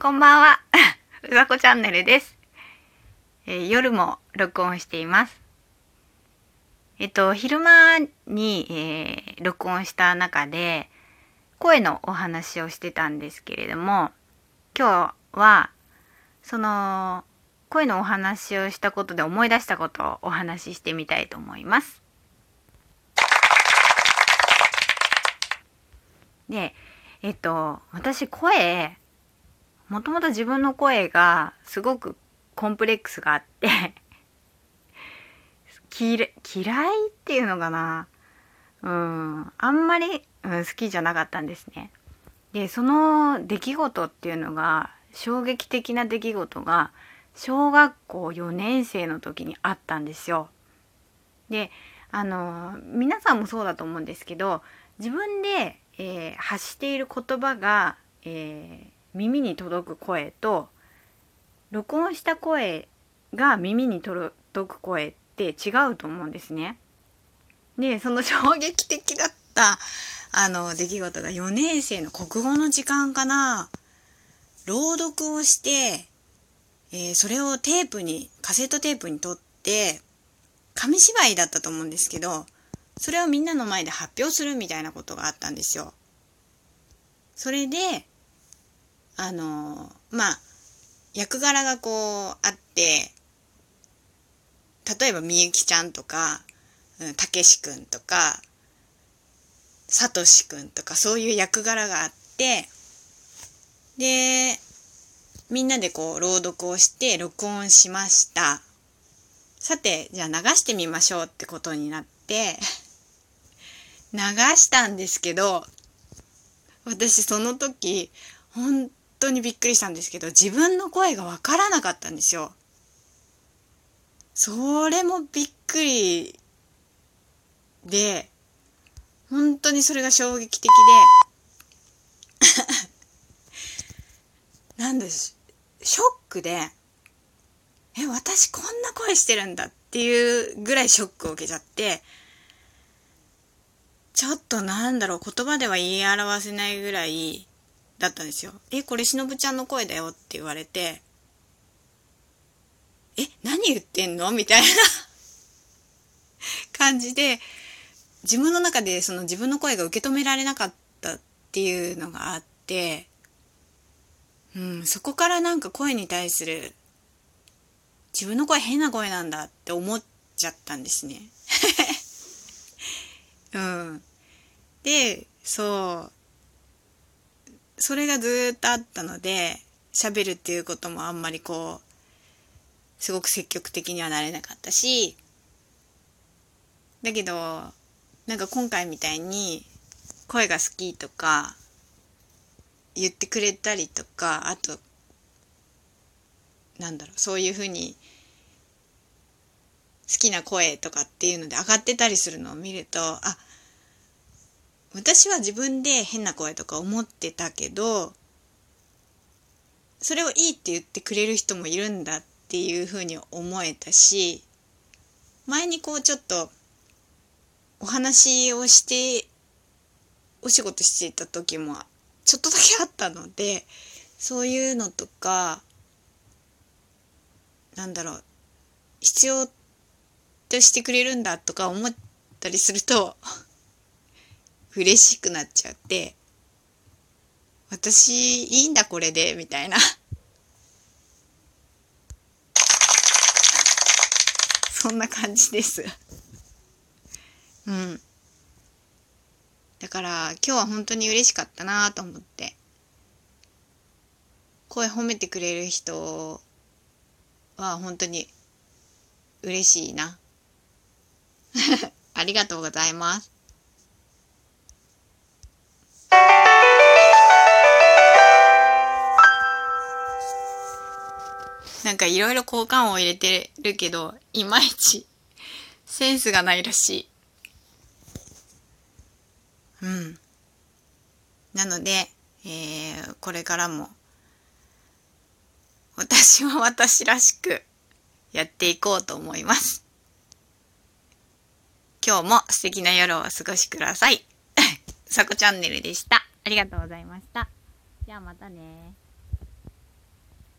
こんばんは。うざこチャンネルです、えー夜も録音しています。えっと、昼間に、えー録音した中で、声のお話をしてたんですけれども、今日は、その、声のお話をしたことで思い出したことをお話ししてみたいと思います。で、えっと、私声、もともと自分の声がすごくコンプレックスがあって 嫌いっていうのかな？うんあんまり、うん、好きじゃなかったんですね。でその出来事っていうのが衝撃的な出来事が小学校4年生の時にあったんですよ。であの皆さんもそうだと思うんですけど自分で、えー発している言葉が、えー耳に届く声と録音した声が耳に届く声って違うと思うんですね。でその衝撃的だったあの出来事が4年生の国語の時間かな朗読をして、えーそれをテープにカセットテープに取って紙芝居だったと思うんですけどそれをみんなの前で発表するみたいなことがあったんですよ。それであのまあ役柄がこうあって例えばみゆきちゃんとかたけしくんとかさとしくんとかそういう役柄があってでみんなでこう朗読をして録音しました。さてじゃあ流してみましょうってことになって流したんですけど私その時本当にびっくりしたんですけど自分の声がわからなかったんですよ。それもびっくりで本当にそれが衝撃的で なんですショックでえ私こんな声してるんだっていうぐらいショックを受けちゃってちょっとなんだろう言葉では言い表せないぐらいだったんですよ。え、これしのぶちゃんの声だよって言われて、え、何言ってんの？みたいな 感じで、自分の中でその自分の声が受け止められなかったっていうのがあって、うん、そこからなんか声に対する、自分の声変な声なんだって思っちゃったんですね。うん。で、そう。それがずっとあったので喋るっていうこともあんまりこうすごく積極的にはなれなかったしだけどなんか今回みたいに声が好きとか言ってくれたりとかあとなんだろうそういうふうに好きな声とかっていうので上がってたりするのを見るとあ私は自分で変な声とか思ってたけどそれをいいって言ってくれる人もいるんだっていうふうに思えたし前にこうちょっとお話をしてお仕事していた時もちょっとだけあったのでそういうのとかなんだろう必要としてくれるんだとか思ったりすると嬉しくなっちゃって私いいんだこれでみたいな。そんな感じです。うん。だから今日は本当に嬉しかったなと思って。声褒めてくれる人は本当に嬉しいな。ありがとうございます。なんかいろいろ交換音を入れてるけど、いまいちセンスがないらしい。うん。なので、えーこれからも私は私らしくやっていこうと思います。今日も素敵な夜をお過ごしください。さこチャンネルでした。ありがとうございました。じゃあまたね